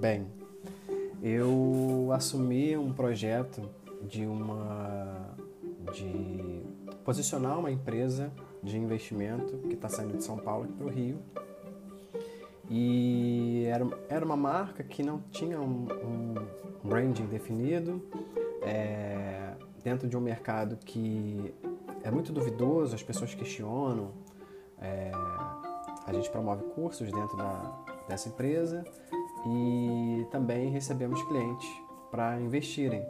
Bem, eu assumi um projeto de uma de posicionar uma empresa de investimento que está saindo de São Paulo para o Rio. E era, era uma marca que não tinha um, um branding definido, é, dentro de um mercado que é muito duvidoso, as pessoas questionam. É, a gente promove cursos dentro da, dessa empresa e também recebemos clientes para investirem.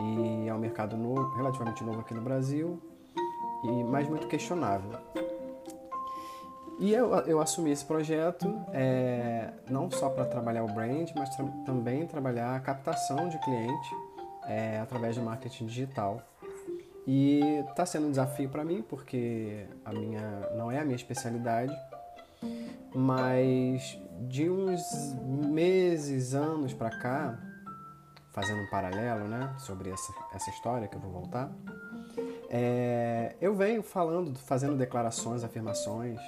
E é um mercado novo, relativamente novo aqui no Brasil, e mais muito questionável. E eu, eu assumi esse projeto é, não só para trabalhar o brand, mas tra também trabalhar a captação de cliente é, através de marketing digital. E está sendo um desafio para mim, porque a minha não é a minha especialidade, mas de uns meses, anos para cá, fazendo um paralelo né, sobre essa, essa história que eu vou voltar, é, eu venho falando, fazendo declarações, afirmações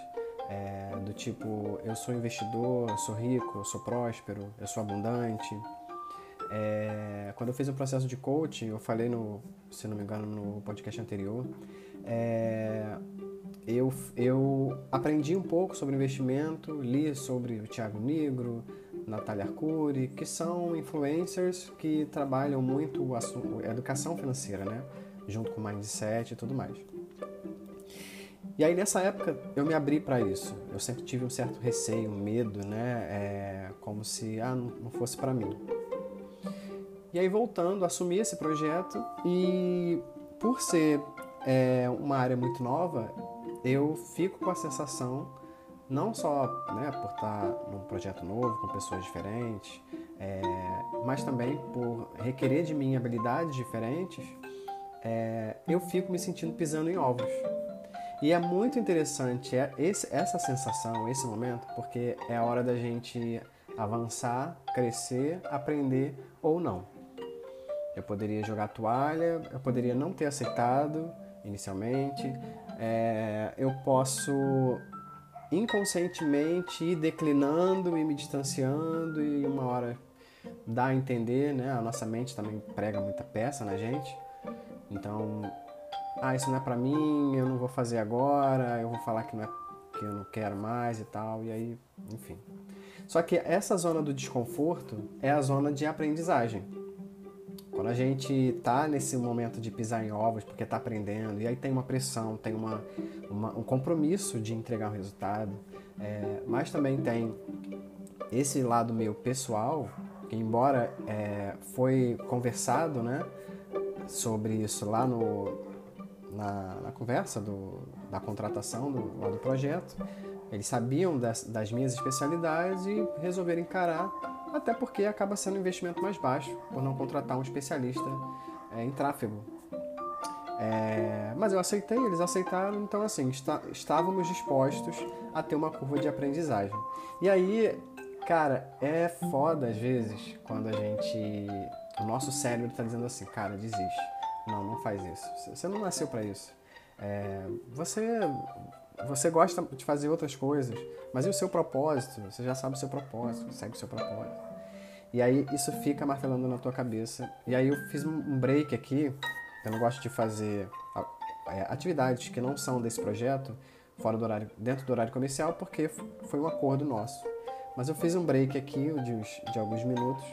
é, do tipo: eu sou investidor, eu sou rico, eu sou próspero, eu sou abundante. É, quando eu fiz o processo de coaching, eu falei, no, se não me engano, no podcast anterior, é, eu, eu aprendi um pouco sobre investimento, li sobre o Thiago Negro, Natália Arcuri, que são influencers que trabalham muito a educação financeira, né? Junto com mindset e tudo mais. E aí nessa época eu me abri para isso. Eu sempre tive um certo receio, um medo, né? É, como se ah, não fosse para mim. E aí voltando, assumi esse projeto e por ser é, uma área muito nova, eu fico com a sensação, não só né, por estar num projeto novo, com pessoas diferentes, é, mas também por requerer de mim habilidades diferentes, é, eu fico me sentindo pisando em ovos. E é muito interessante esse, essa sensação, esse momento, porque é a hora da gente avançar, crescer, aprender ou não. Eu poderia jogar toalha, eu poderia não ter aceitado inicialmente, é, eu posso inconscientemente ir declinando e me distanciando e uma hora dá a entender, né? A nossa mente também prega muita peça na gente. Então, ah, isso não é para mim, eu não vou fazer agora, eu vou falar que não é que eu não quero mais e tal, e aí, enfim. Só que essa zona do desconforto é a zona de aprendizagem. Quando a gente está nesse momento de pisar em ovos porque está aprendendo, e aí tem uma pressão, tem uma, uma um compromisso de entregar um resultado, é, mas também tem esse lado meu pessoal, que embora é, foi conversado né, sobre isso lá no, na, na conversa do, da contratação do, lá do projeto, eles sabiam das, das minhas especialidades e resolveram encarar até porque acaba sendo um investimento mais baixo por não contratar um especialista é, em tráfego. É, mas eu aceitei, eles aceitaram, então assim, está, estávamos dispostos a ter uma curva de aprendizagem. E aí, cara, é foda às vezes quando a gente. O nosso cérebro está dizendo assim, cara, desiste. Não, não faz isso. Você não nasceu para isso. É, você você gosta de fazer outras coisas, mas e o seu propósito? Você já sabe o seu propósito, segue o seu propósito. E aí isso fica martelando na tua cabeça. E aí eu fiz um break aqui. Eu não gosto de fazer é, atividades que não são desse projeto fora do horário, dentro do horário comercial, porque foi um acordo nosso. Mas eu fiz um break aqui de, de alguns minutos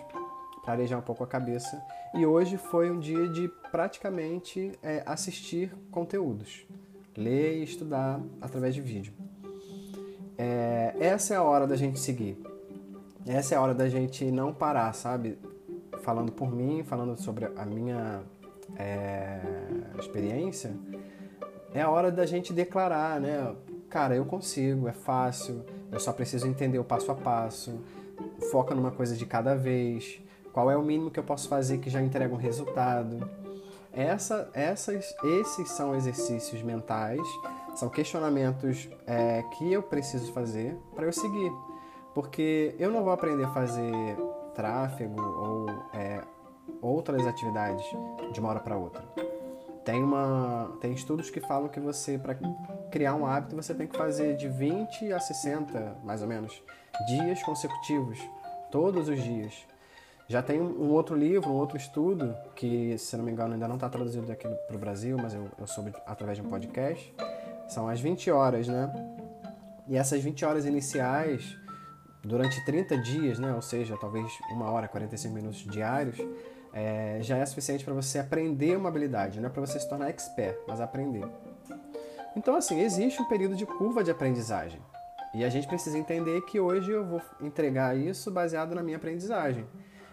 para arejar um pouco a cabeça. E hoje foi um dia de praticamente é, assistir conteúdos ler e estudar através de vídeo. É, essa é a hora da gente seguir. Essa é a hora da gente não parar, sabe? Falando por mim, falando sobre a minha é, experiência, é a hora da gente declarar, né? Cara, eu consigo, é fácil, eu só preciso entender o passo a passo, foca numa coisa de cada vez, qual é o mínimo que eu posso fazer que já entrega um resultado. Essa, essas, esses são exercícios mentais, são questionamentos é, que eu preciso fazer para eu seguir. Porque eu não vou aprender a fazer tráfego ou é, outras atividades de uma hora para outra. Tem, uma, tem estudos que falam que você, para criar um hábito, você tem que fazer de 20 a 60, mais ou menos, dias consecutivos todos os dias. Já tem um outro livro, um outro estudo, que, se não me engano, ainda não está traduzido aqui para o Brasil, mas eu, eu soube através de um podcast. São as 20 horas, né? E essas 20 horas iniciais, durante 30 dias, né? Ou seja, talvez uma hora, 45 minutos diários, é, já é suficiente para você aprender uma habilidade. Não é para você se tornar expert, mas aprender. Então, assim, existe um período de curva de aprendizagem. E a gente precisa entender que hoje eu vou entregar isso baseado na minha aprendizagem.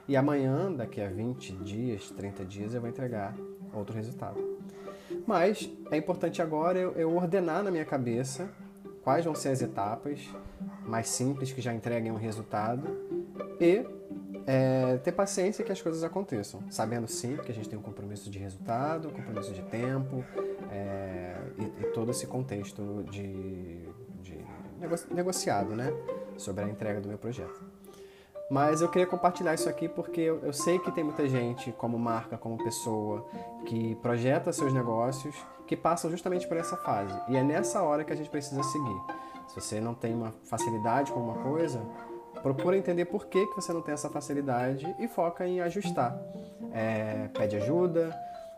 E amanhã, daqui a 20 dias, 30 dias, eu vou entregar outro resultado. Mas é importante agora eu, ordenar na minha cabeça quais vão ser as etapas mais simples que já entreguem um resultado e é, ter paciência que as coisas aconteçam, sabendo sim que a gente tem um compromisso de resultado, um compromisso de tempo é, e, e, todo esse contexto de, de negociado né, sobre a entrega do meu projeto. Mas eu queria compartilhar isso aqui porque eu, sei que tem muita gente, como marca, como pessoa, que projeta seus negócios, que passam justamente por essa fase. E é nessa hora que a gente precisa seguir. Se você não tem uma facilidade com uma coisa, procura entender por que, que você não tem essa facilidade e foca em ajustar. É, pede ajuda,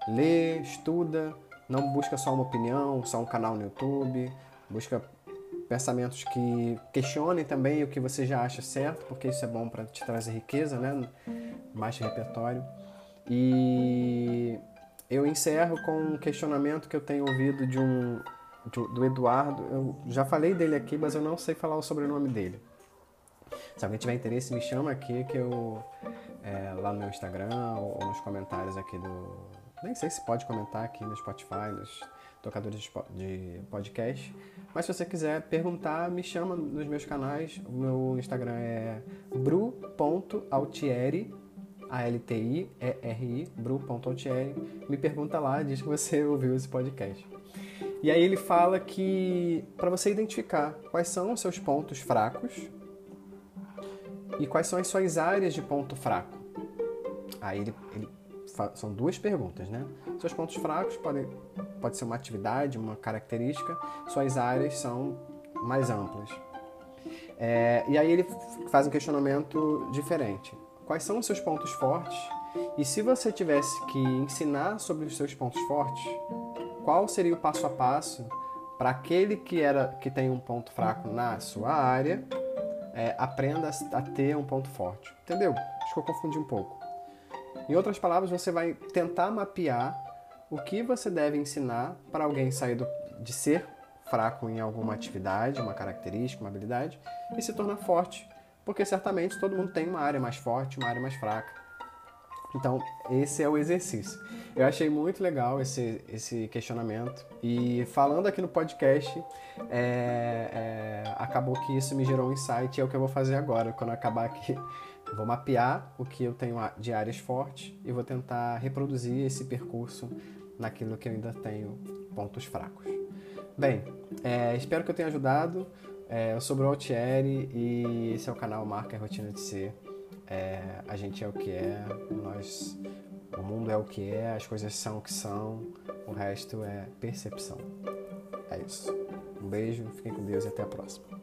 lê, estuda, não busca só uma opinião, só um canal no YouTube, busca pensamentos que questionem também o que você já acha certo, porque isso é bom para te trazer riqueza, né? Mais repertório. E eu encerro com um questionamento que eu tenho ouvido de um do Eduardo. Eu já falei dele aqui, mas eu não sei falar o sobrenome dele. Se alguém tiver interesse, me chama aqui que eu é, lá no meu Instagram ou, ou nos comentários aqui do. Nem sei se pode comentar aqui no Spotify, nos tocadores de podcast. Mas se você quiser perguntar, me chama nos meus canais. O meu Instagram é bru.altieri, A-L-T-I-E-R-I, bru.altieri. Me pergunta lá, diz que você ouviu esse podcast. E aí ele fala que para você identificar quais são os seus pontos fracos e quais são as suas áreas de ponto fraco. Aí ele, ele são duas perguntas, né? Seus pontos fracos podem pode ser uma atividade, uma característica, suas áreas são mais amplas. É, e aí ele faz um questionamento diferente. Quais são os seus pontos fortes? E se você tivesse que ensinar sobre os seus pontos fortes, qual seria o passo a passo para aquele que era que tem um ponto fraco na sua área é, aprenda a ter um ponto forte? Entendeu? Acho que eu confundi um pouco. Em outras palavras, você vai tentar mapear o que você deve ensinar para alguém sair do, de ser fraco em alguma atividade, uma característica, uma habilidade, e se tornar forte. Porque certamente todo mundo tem uma área mais forte, uma área mais fraca. Então, esse é o exercício. Eu achei muito legal esse, esse questionamento. E falando aqui no podcast, é, é, acabou que isso me gerou um insight e é o que eu vou fazer agora, quando acabar aqui vou mapear o que eu tenho de áreas fortes e vou tentar reproduzir esse percurso naquilo que eu ainda tenho pontos fracos. Bem, é, espero que eu tenha ajudado. É, eu sou o Altieri e esse é o canal Marca e Rotina de Ser. É, a gente é o que é, nós, o mundo é o que é, as coisas são o que são, o resto é percepção. É isso. Um beijo, fiquem com Deus e até a próxima.